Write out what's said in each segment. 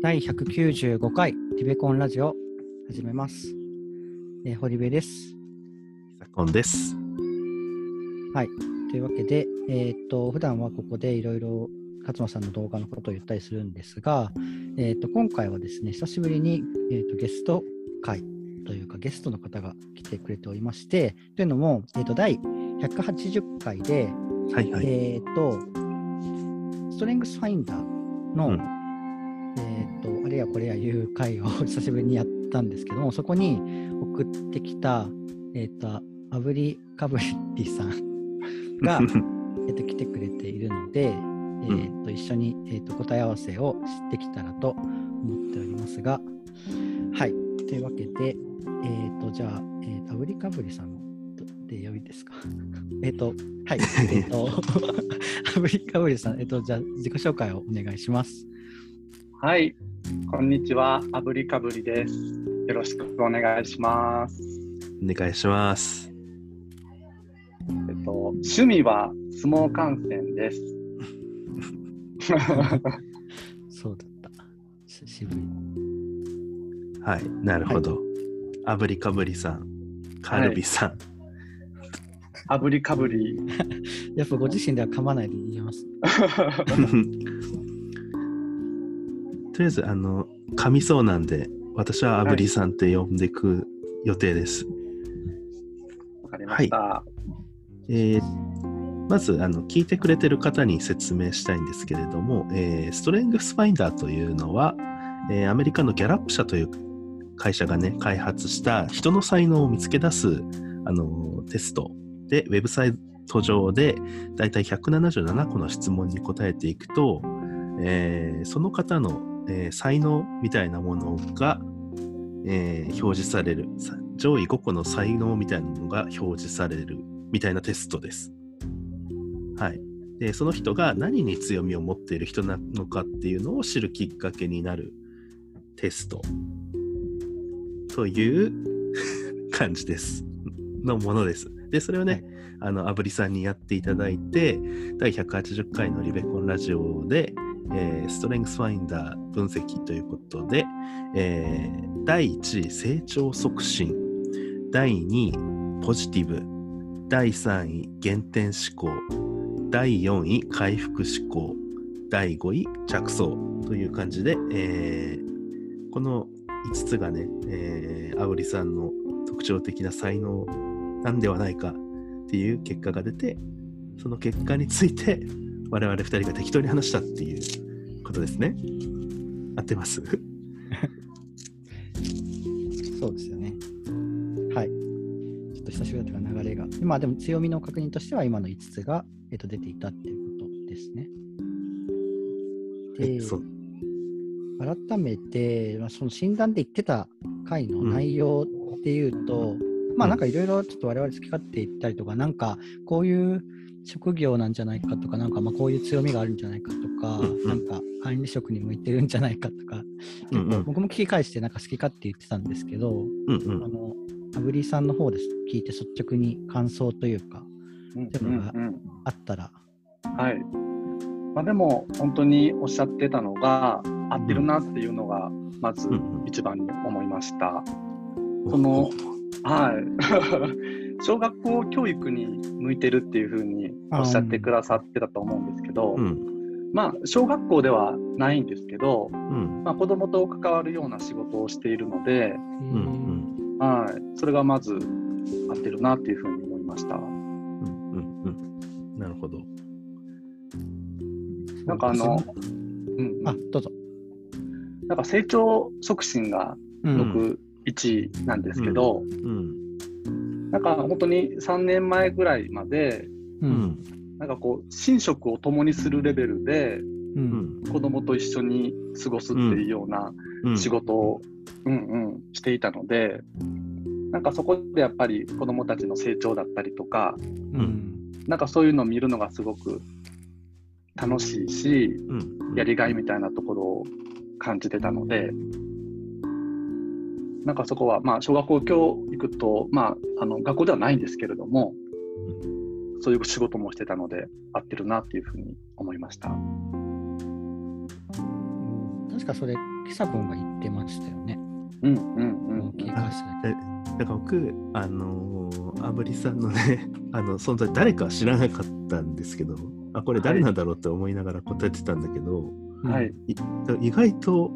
第195回リベコンラジオ始めます。えー、堀部です。サコンです。はい。というわけで、えーっと、普段はここでいろいろ勝間さんの動画のことを言ったりするんですが、えーっと、今回はですね、久しぶりに、えーっとゲスト会というか、ゲストの方が来てくれておりまして、というのも、えーっと、第180回で、はいはい。えーっと、ストレングスファインダーの、うんれやこれやいう回を 久しぶりにやったんですけども、そこに送ってきた、えーっと、アブリカブリさんが、えと、来てくれているので、えーっと、一緒に、えーっと、答え合わせをしてきたらと思っておりますが、はい。というわけで、えーっと、じゃあ、えーっと、アブリカブリさんで良いですか？えっと、はい。えっと、アブリカブリさん、えっと、じゃあ、自己紹介をお願いします。はい、こんにちは、あぶりかぶりです。よろしくお願いします。お願いします。えっと、趣味は相撲観戦です。そうだった。し渋い。はい、なるほど。あぶりかぶりさん、カルビさん。あぶりかぶり。やっぱご自身では噛まないで言います。とりあえず、あの、噛みそうなんで、私はあぶりさんって呼んでいく予定です。わかりました。えーまずあの聞いてくれてる方に説明したいんですけれども、えーストレングスファインダーというのは、えーアメリカのギャラップ社という会社がね開発した人の才能を見つけ出すあのテストでウェブサイト上でだいたい177個の質問に答えていくと、えーその方の、えー才能みたいなものが、えー表示されるさ上位5個の才能みたいなのが表示されるみたいなテストです。はい。で、その人が何に強みを持っている人なのかっていうのを知るきっかけになるテストという 感じです。のものです。で、それをね、あの、あぶりさんにやっていただいて、第180回のリベコンラジオで、えーストレングスファインダー分析ということで、えー第1位、成長促進。第2位、ポジティブ。第3位、減点思考。第4位、回復思考。第5位、着想。という感じで、えーこの5つがね、えー、あおりさんの特徴的な才能なんではないかっていう結果が出て、その結果について我々2人が適当に話したっていうことですね。合ってます？そうですよね。はい。ちょっと久しぶりだったから流れが。まあでも強みの確認としては今の5つが、えっと、出ていたっていうことですね。で、そう改めて、まあ、その診断で言ってた回の内容っていうと、まあなんかいろいろちょっと我々好き勝手言ったりとか、なんかこういう職業なんじゃないかとか、なんかまあこういう強みがあるんじゃないかとか、うん。うんなんか管理職に向いてるんじゃないかとか、結うんうん。構僕も聞き返してなんか好き勝手言ってたんですけど、うんうん。あの、アブリーさんの方です聞いて率直に感想というか、うんでもうんうん。あったら、はい。まあ、でも、本当におっしゃってたのが、合ってるなっていうのが、まずうんうん。一番に思いました。そのはい。小学校教育に向いてるっていうふうにおっしゃってくださってたと思うんですけど、うん。まあ、小学校ではないんですけど、うん。まあ、子供と関わるような仕事をしているので、うんうんはい、それがまず合ってるなっていうふうに思いました。うんうんうん。なるほど。なんかあの、そううん、あ、どうぞ。なんか成長促進がうん。僕1位なんですけど、うんなんか本当に3年前ぐらいまで、う。うんんなんかこう、寝食を共にするレベルで、う。うんん子供と一緒に過ごすっていうようなうん仕事を、うんうん、していたので、なんかそこでやっぱり子供たちの成長だったりとか、うん。なんかそういうのを見るのがすごく楽しいし、うんやりがいみたいなところを感じてたので、なんかそこは、まあ、小学校教育と、まあ、あの学校ではないんですけれども、そういう仕事もしてたので、合ってるなっていうふうに思いました。確かそれキサボンが言ってましたよね。うんうんうん。経過しただけ。だから僕、あのー、あぶりさんのね、あの存在、誰かは知らなかったんですけど、あ、これ誰なんだろうって思いながら答えてたんだけど、うんはい。い意外と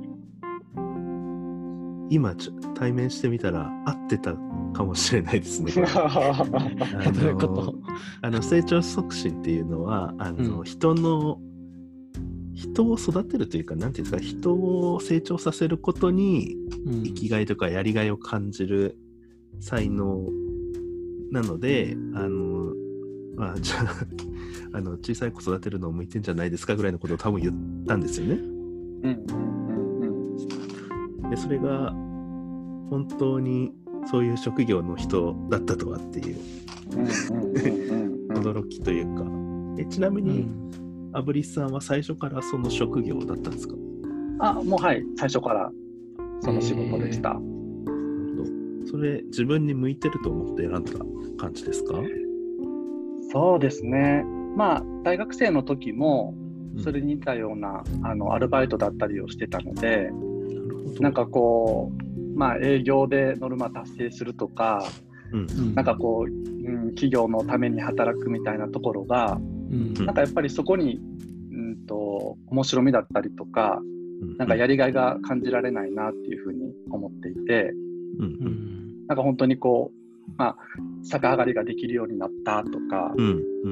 今ちょ対面してみたら合ってたかもしれないですね。あの どういうこと？あの成長促進っていうのはあの、うん人の人を育てるというかなんていうんですか人を成長させることにうん生きがいとかやりがいを感じる才能なのであのまあ じゃああの小さい子育てるのを向いてんじゃないですかぐらいのことを多分言ったんですよね。うんうんうんでそれが本当にそういう職業の人だったとはっていう。うんうんうんうんうん。驚きというか、えちなみうにん。アブリスさんは最初からその職業だったんですか、あ、もうはい、最初からその仕事でした。なるほど。それ自分に向いてると思って選んだ感じですか？そうですね。まあ、大学生の時も、うん。それに似たような、あのアルバイトだったりをしてたので、なんかこう、まあ、営業でノルマ達成するとか、うん。うん。なんかこう、うん、企業のために働くみたいなところが、うん。なんかやっぱりそこに、うんと、面白みだったりとか、うん。なんかやりがいが感じられないなっていうふうに思っていて、うん。うんなんか本当にこう、まあ、逆上がりができるようになったとか、うん。う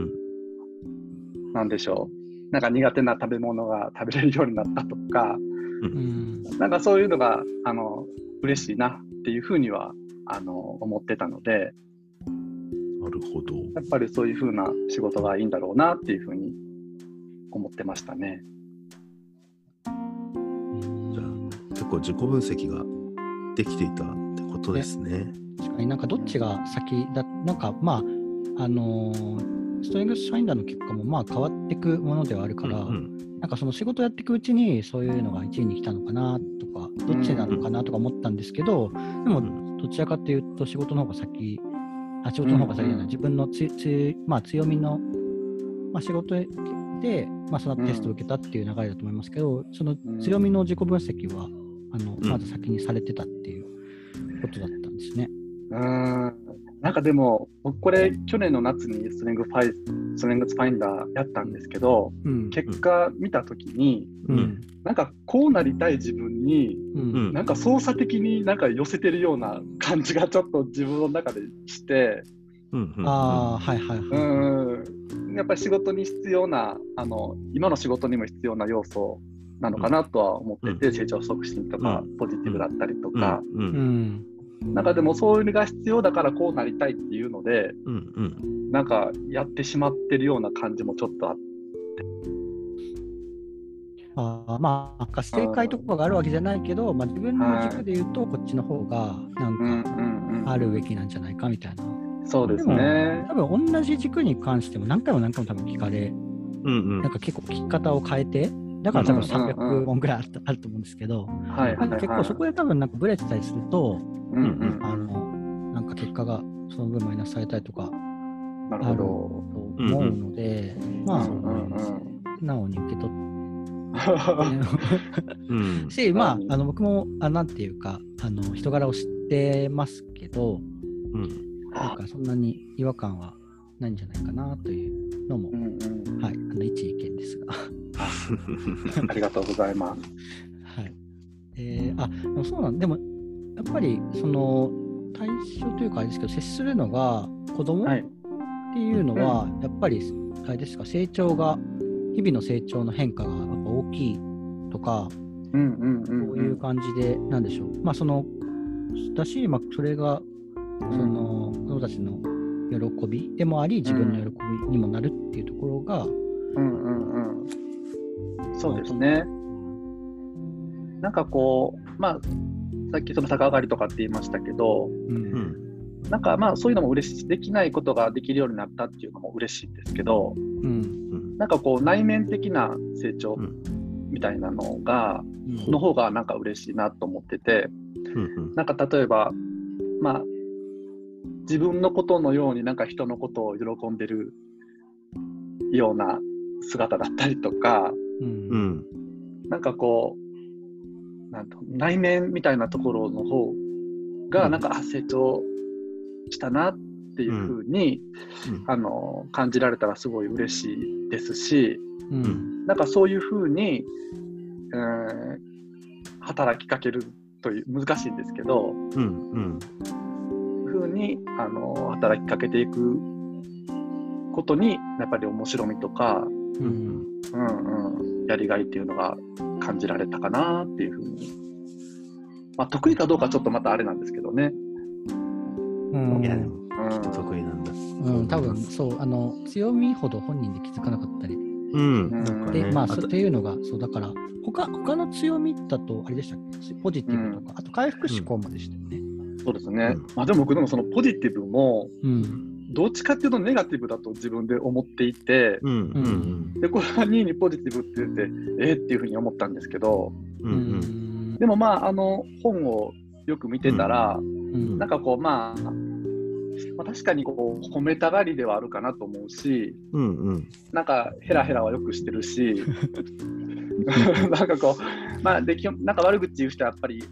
ん。なんでしょう、なんか苦手な食べ物が食べれるようになったとか、うんなんかそういうのが、あの、嬉しいなっていうふうには、あの、思ってたので、なるほど。やっぱりそういうふうな仕事がいいんだろうなっていうふうに思ってましたね。うん。じゃあ結構自己分析ができていたってことですね。確かになんかどっちが先だ、なんかまあ、あのーストレングスファインダーの結果もまあ変わっていくものではあるから、うんなんかその仕事やっていくうちにそういうのが1位に来たのかなとか、どっちなのかなとか思ったんですけど、でもどちらかというと仕事の方が先、あ仕事の方が先じゃない、うん。自分のつつ、まあ、強みの、まあ、仕事で、まあ、そのテストを受けたっていう流れだと思いますけど、その強みの自己分析は、あのうん。まず先にされてたっていうことだったんですね。うーん。なんかでも、僕これ、去年の夏にストレングファイストレングスファインダーやったんですけど、うん。結果見たときに、ううん。んなんかこうなりたい自分に、うん。うん。なんか操作的になんか寄せてるような感じがちょっと自分の中でして、うん。うん。ああ、はいはいはい。うん、やっぱり仕事に必要な、あの、今の仕事にも必要な要素なのかなとは思ってて、うん。成長促進とか、うポジティブだったりとか、うん。なんかでもそういうのが必要だからこうなりたいっていうので、うんうん。なんかやってしまってるような感じもちょっとあって、あーまあ、なんか正解とかがあるわけじゃないけど、まあ、自分の軸で言うと、こっちの方がなんうんかあるべきなんじゃないかみたいな。そうですね。多分同じ軸に関しても何回も何回も多分聞かれ、うんうん。なんか結構聞き方を変えて、だから多分うんうんうん300本ぐらいあったあると思うんですけど、はいはい結構そこで多分なんかブレてたりすると、うんうん。あのなんか結果がその分マイナスされたりとかあるとほ思うので、ど。まあ、うんうんうん素直に受け取って。うん。し、まあう、んあの僕もあなんていうかあの人柄を知ってますけど、うん。なんかそんなに違和感はないんじゃないかなというのも、うんうん。はい、あの一意見ですが。ありがとうございます。はいえーあでもそうなんでもやっぱりその対象というかあれですけど接するのが子供っはい。ていうのは、やっぱりあれですか成長が日々の成長の変化がやっぱ大きいとか、うんうんうんそういう感じで、なんでしょう、まあそのだし、まあ、それがその子供たちの喜びでもあり自分の喜びにもなるっていうところが、うんうんうん。そうですね。なんかこう、まあ、さっきその逆上がりとかって言いましたけど、うん。うんなんかまあそういうのも嬉しい、できないことができるようになったっていうのも嬉しいんですけど、うん。うんなんかこう内面的な成長うん。みたいなのが、うん。の方がなんか嬉しいなと思ってて、うん。なんか例えば、まあ、自分のことのようになんか人のことを喜んでるような姿だったりとか、ううん。んなんかこなんと内面みたいなところの方が、なんか、あ成長したなっていうふうに、うん。あの感じられたらすごい嬉しいですし、うん。なんかそういうふうに、えー働きかけるという難しいんですけど、うん。うん。ふうにあの働きかけていくことにやっぱり面白みとか、ううんんうん。うん、やりがいっていうのが感じられたかなっていうふうに、まあ、得意かどうかちょっとまたあれなんですけどね。うん。いやでもうん。得意なんだ。うん、多分そうあの強みほど本人で気づかなかったり。うん。で、ね、まあ、っていうのが、そうだから、他他の強みだと、あれでしたっけ、ポジティブとか、あと回復思考もでしたよね。そうですね、うんまあ、でも僕でもそのポジティブもうん。どっちかっていうとネガティブだと自分で思っていてうん。うん。でこれは2位にポジティブって言ってえー、っていうふうに思ったんですけどうん。うん。でもまああの本をよく見てたら、うん。なんかこうまあ、まあ、確かにこう褒めたがりではあるかなと思うしうん。うん。なんかヘラヘラはよくしてるし なんかこうまあできなんか悪口言う人はやっぱり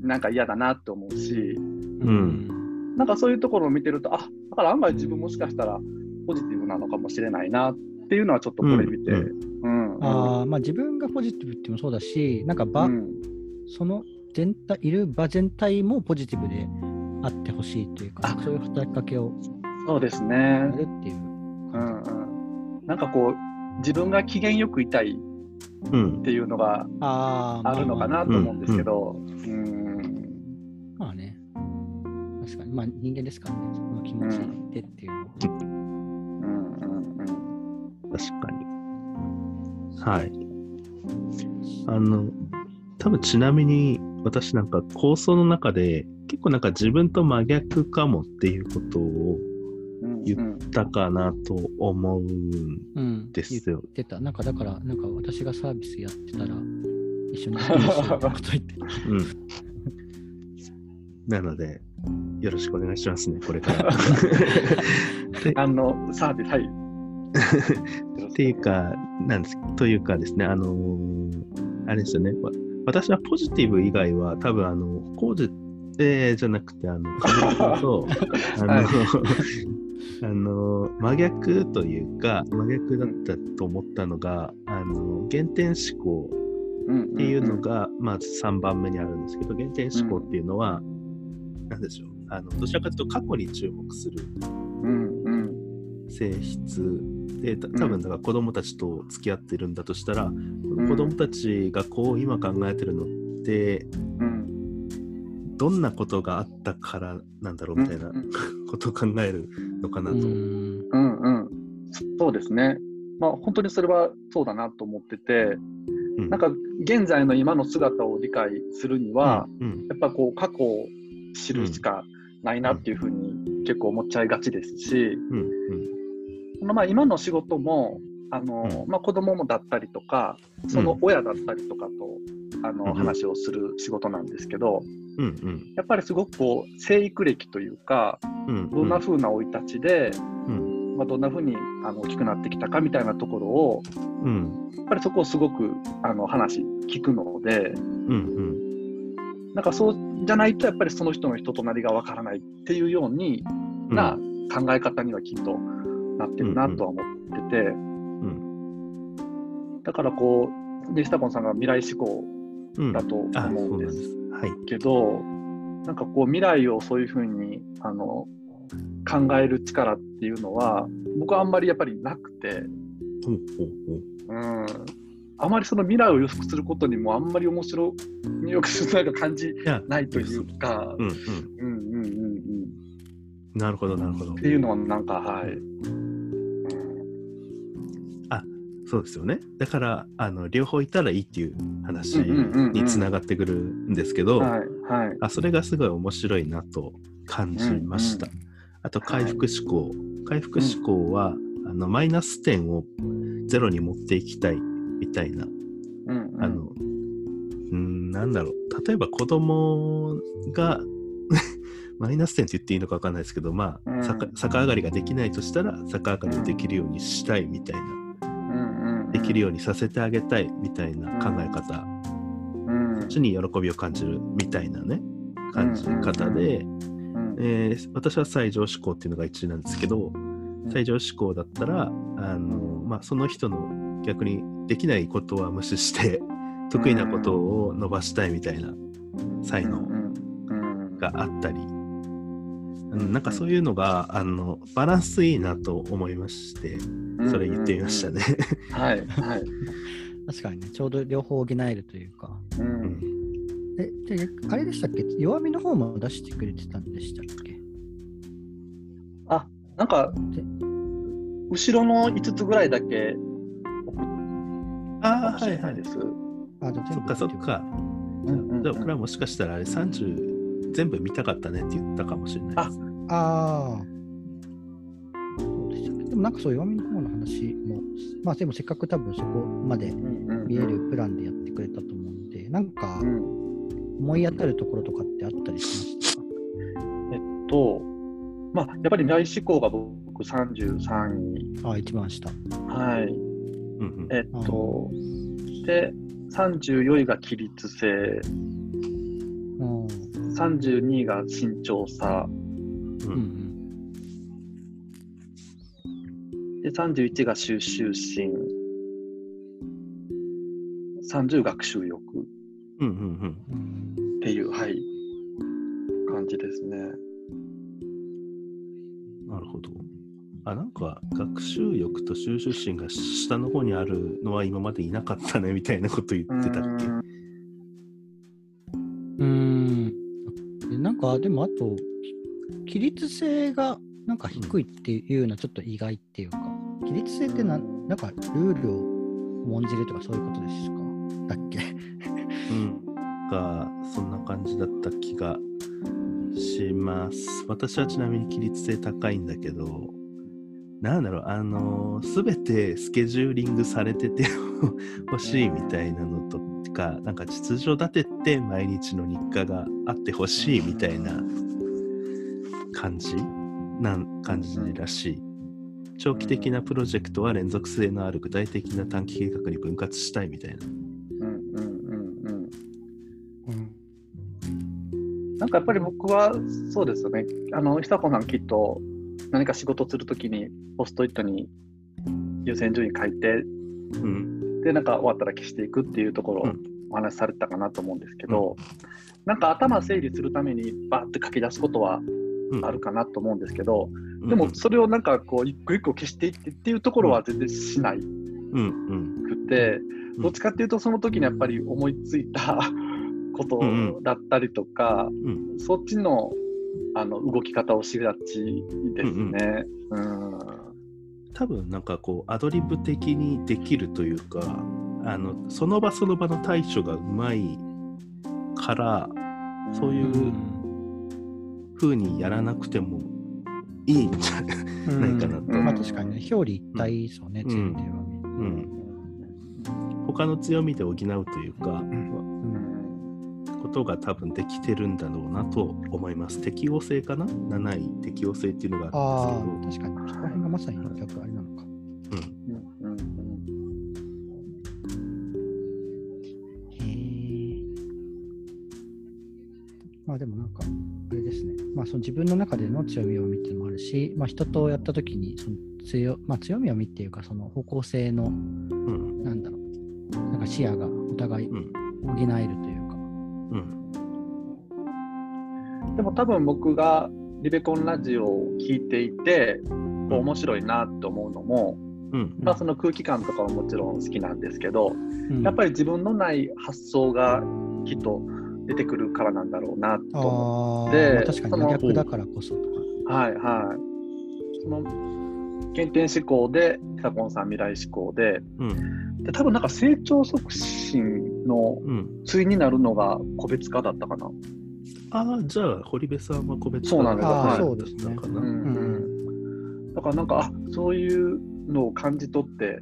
なんか嫌だなって思うしうんなんかそういうところを見てるとあだから案外自分もしかしたらポジティブなのかもしれないなっていうのはちょっとこれ見て、あーまあ、自分がポジティブっていうのもそうだし、なんか場、うんその全体、いる場全体もポジティブであってほしいというか、あ。そういう働きかけをそうですやね、るっていう。うんうん、なんかこう自分が機嫌よくいたいうんっていうのがあるのかなと思うんですけど、うんまあ人間ですからね、その気持ちでっていうのは。うんうん確かに。はい。あの、多分ちなみに私なんか構想の中で結構なんか自分と真逆かもっていうことをうん言ったかなと思うんうん。ですよ言ってた。なんかだから、なんか私がサービスやってたら、一緒にやってほしいみたいなこと言ってた。うん。なので、よろしくお願いしますね、これから。であのサービスはい。っていうか、なんです、というかですね、あのーあれですよね、わ私はポジティブ以外は、多分あの、工事、えーじゃなくて、あの、カズレさんと、あの、はいあの、真逆というか、真逆だったと思ったのが、あの、原点思考っっていうのが、まず3番目にあるんですけど、原点思考っていうのは、なんでしょう、あの、どちらかというと過去に注目するうんうん。性質でた多分だから子供たちと付き合ってるんだとしたら、この子供たちがこう今考えてるのってうん。どんなことがあったからなんだろうみたいなうん ことを考えるのかなと。うん。うんうん。そうですね。まあ本当にそれはそうだなと思ってて、うん。なんか現在の今の姿を理解するには、うん。やっぱこう過去を知るしかないなっていうふうに結構思っちゃいがちですし、うんまあ今の仕事もあの、うん。まあ、子供もだったりとかその親だったりとかと、あのうん話をする仕事なんですけどうんうん。やっぱりすごくこう生育歴というかうんどんな風な生い立ちで、うん。まあ、どんな風にあの大きくなってきたかみたいなところをうん。やっぱりそこをすごくあの話聞くのでうん。なんかそうじゃないとやっぱりその人の人となりがわからないっていうようにうん。な考え方にはきっとなってるなとは思ってて、だからこうデジタコンさんが未来志向うんだとあ思うんでそうなんです。す。はい。けど、なんかこう未来をそういうふうにあの考える力っていうのは僕はあんまりやっぱりなくて、うん、あまりその未来を予測することにもあんまり面白みをなんか感じないというか、うんうん。うんうんうんうんなるほどなるほどっ。ていうのはなんかはい、そうですよね。だからあの両方いたらいいっていう話うんうんうんうんにつながってくるんですけど。はいはいあそれがすごい面白いなと感じました。うんあと回復思考。回復思考は、あのマイナス点をゼロに持っていきたいみたいな。うんうん。あの、うん、なんだろう。例えば子供が マイナス点って言っていいのか分かんないですけど、まあ、うん逆逆上がりができないとしたら逆上がりできるようにしたいみたいな、うんうんうん。できるようにさせてあげたいみたいな考え方。うん。ちに喜びを感じるみたいなね感じ方で、うんえー私は最上志向っていうのが一致なんですけど、最上志向だったらあの、まあ、その人の逆にできないことは無視して得意なことを伸ばしたいみたいな才能があったり、うん、なんかそういうのがあのバランスいいなと思いましてうんそれ言ってみましたね。はいはい。確かにね、ちょうど両方補えるというか。ううんんえ、であれでしたっけ？弱みの方も出してくれてたんでしたっけ？なんかで後ろの5つぐらいだけああもしれないです。あ、じゃあ全部そっかそっか。うんうんうんじゃあこれはもしかしたらあれ30全部見たかったねって言ったかもしれないです。ああ。そうででもなんかそう弱みの方の話も、まあでもせっかく多分そこまで見えるプランでやってくれたと思うんで、なんかうん思い当たるところとかってあったりしました？かと、まあ、やっぱり内思考が僕33位。あ、一番下。はい。うんうんえっと、で、34位が規律性、うん。32位が慎重さ、ううんんで、31が収集心、30学習欲うんうんうん。っていう、はい、感じですね。うんなるほど。あ、なんか学習欲と収集心が下の方にあるのは今までいなかったねみたいなこと言ってたっけ？うん。なんか、でもあと、規律性がなんか低いっていうのはちょっと意外っていうか、規律性ってなんなんかルールを重んじるとかそういうことですか？だっけ？うん。が、そんな感じだった気がします。私はちなみに規律性高いんだけど、なんだろう、あのすべてスケジューリングされてて 欲しいみたいなのとか、なんか秩序立てて毎日の日課があってほしいみたいな感じなん感じらしい。長期的なプロジェクトは連続性のある具体的な短期計画に分割したいみたいな。うんうんうんうんうん。なんかやっぱり僕はそうですよね。あの、久子さんきっと何か仕事するときにポストイットに優先順位書いて、うん。で、なんか終わったら消していくっていうところをうん。お話しされてたかなと思うんですけど、なんか頭整理するためにバーって書き出すことはうん。あるかなと思うんですけど、うん。でもそれをなんかこう一個一個消していってっていうところは全然しないうん。うんくて、うん。どっちかっていうとその時にやっぱり思いついたことだったりとか、うん。そっちのあの動き方をしがちですね。うん。多分なんかこうアドリブ的にできるというかあのその場その場の対処がうまいからそういう風にやらなくてもいいんじゃない、ないかなと。うん。まあ確かにね、表裏一体ですよね、うん。チームではね。うん、他の強みで補うというか、うんことが多分できてるんだろうなと思います適応性かな？7位適応性っていうのがああるんですあ、確かに。そこら辺がまさに逆あれなのか。けど、うん、うんうんへえ。まあでもなんか、あれですね。まあその自分の中での強みを見っていうのもあるし、まあ人とやったときにその強、まあ強みを見っていうか、その方向性の、うんなんだろう、なんか視野がお互いうん補えるというでも多分僕がリベコンラジオを聞いていて、面白いなと思うのも、うんまあ、その空気感とかももちろん好きなんですけど、うんやっぱり自分のない発想がきっと出てくるからなんだろうなと思ああ、でまあ確かにその逆だからこそとか。う。はいはい。その原点思考で、久コンさん未来思考で、うんで多分なんか成長促進のうん対になるのが個別化だったかな。ああじゃあ堀部さんは個別そうなんですはい。そうですね。うんだからなんか、あそういうのを感じ取って、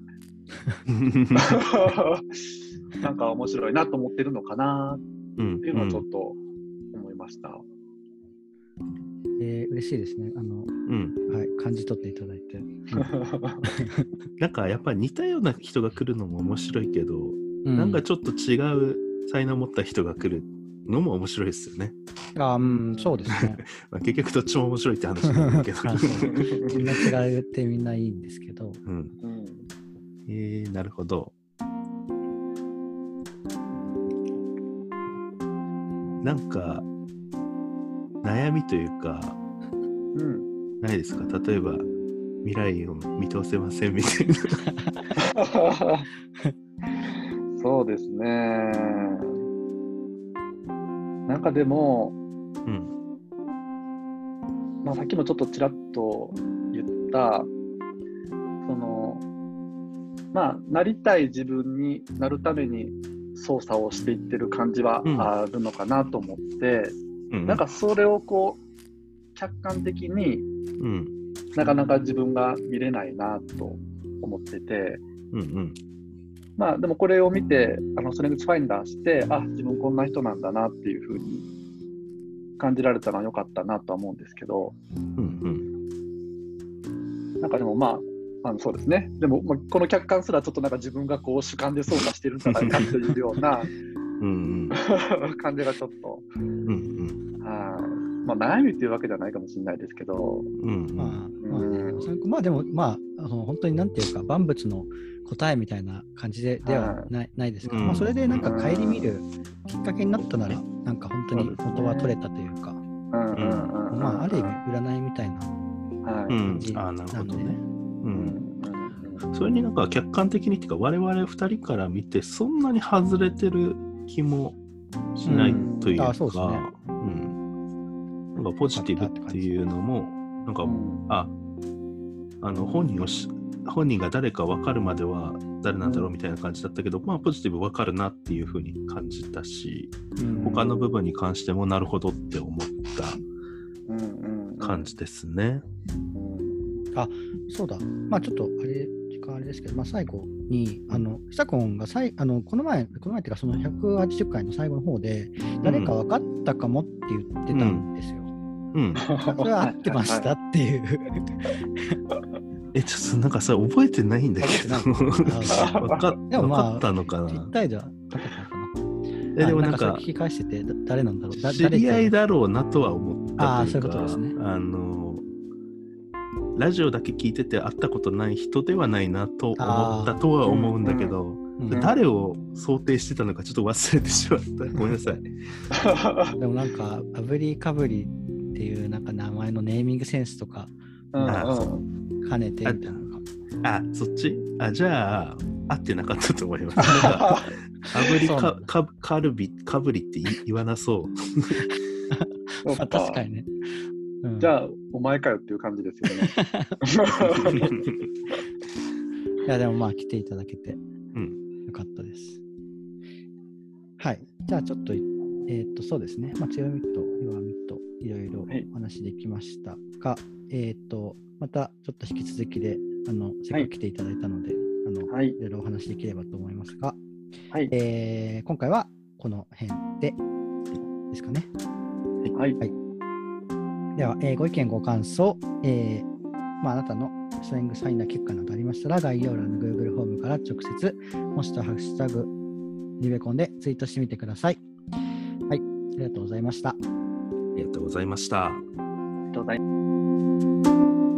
なんか面白いなと思ってるのかなうんっていうのはちょっと思いました。えー、嬉しいですね。あの、うん。はい、感じ取っていただいて。なんかやっぱり似たような人が来るのも面白いけど、うなんかちょっと違う才能を持った人が来るのも面白いですよね。あうん、そうですね。まあ、結局どっちも面白いって話なんだけど。みんな違ってみんないいんですけど、うん、うんえー、なるほど。なんか、悩みというか、うんないですか？例えば、未来を見通せませんみたいな。そうですね。なんかでも、うん。まあ、さっきもちょっとちらっと言った、その、まあ、なりたい自分になるために操作をしていってる感じはうんあるのかなと思って、うん、なんかそれをこう、客観的にうん。なかなか自分が見れないなと思ってて、うんうん。まあでもこれを見て、あのストレングスファインダーして、あ自分こんな人なんだなっていうふうに感じられたのは良かったなとは思うんですけど、うんうん。なんかでもまあ、あのそうですね、でも、まあ、この客観すらちょっとなんか自分がこう主観で操作してるんじゃないかっていうような うん感じがちょっと、うん。うんはいまあ、悩みっていうわけじゃないかもしれないですけど、うん。うんまあ、まあね、それまあでも、まあ、あの本当になんていうか、万物の答えみたいな感じでではない,、ないですけど、うん。まあ、それでなんか顧みるきっかけになったなら、なんか本当に元は取れたというか、まあ、ある意味、占いみたいなはい。うん。感じ。ああ、なるほどね。う。うん。ん。それになんか客観的にっていうか、我々二人から見て、そんなに外れてる気もしないというか、うん。なんかポジティブっていうのも、なんか、あ、あの本人をし、本人が誰か分かるまでは誰なんだろうみたいな感じだったけど、まあポジティブ分かるなっていうふうに感じたし、うん他の部分に関してもなるほどって思った感じですね。そうだ、まあちょっとあれ、時間あれですけど、まあ最後に、あの、久コンがさいあのこの前、この前っていうか、その180回の最後の方で、誰か分かったかもって言ってたんですよ。うん。それは合ってましたっていう。え、ちょっとなんかそれ覚えてないんだけど、分か でもまあ分かったのかなぴったりじゃなかったのかな。えでもなんか聞き返してて、だ誰なんだろう。だ知り合いだだろうなとは思ったあーというかそういうことですねあのラジオだけ聞いてて会ったことない人ではないなと思ったとは思うんだけど、うん誰を想定してたのかちょっと忘れてしまった。ごめんなさい。でもなんか、アブリカブリっていうなんか名前のネーミングセンスとかうんあうん兼ねてみたいな。あ、そっち？あ、じゃあ、合ってなかったと思います。かかぶりか、かカルビ、かぶりって言わなそう。そっまあ確かにね。うんじゃあ、お前かよっていう感じですよね。いや、でもまあ来ていただけてうん。よかったです。はい。じゃあちょっと、えっ、と、そうですね。まあ強みと弱みといろいろはいお話できましたが、えっ、と、またちょっと引き続きで、あの、せっかく来ていただいたので、あの、はいいろいろお話できればと思いますが、はい。えー今回はこの辺でですかね。はい。では、えーご意見、ご感想、えーまあ、あなたのストリングサインな結果などありましたら、概要欄の Google フォームから直接、もしくはハッシュタグ、リベコンでツイートしてみてください。はい、ありがとうございました。ありがとうございました。ありがとうございます。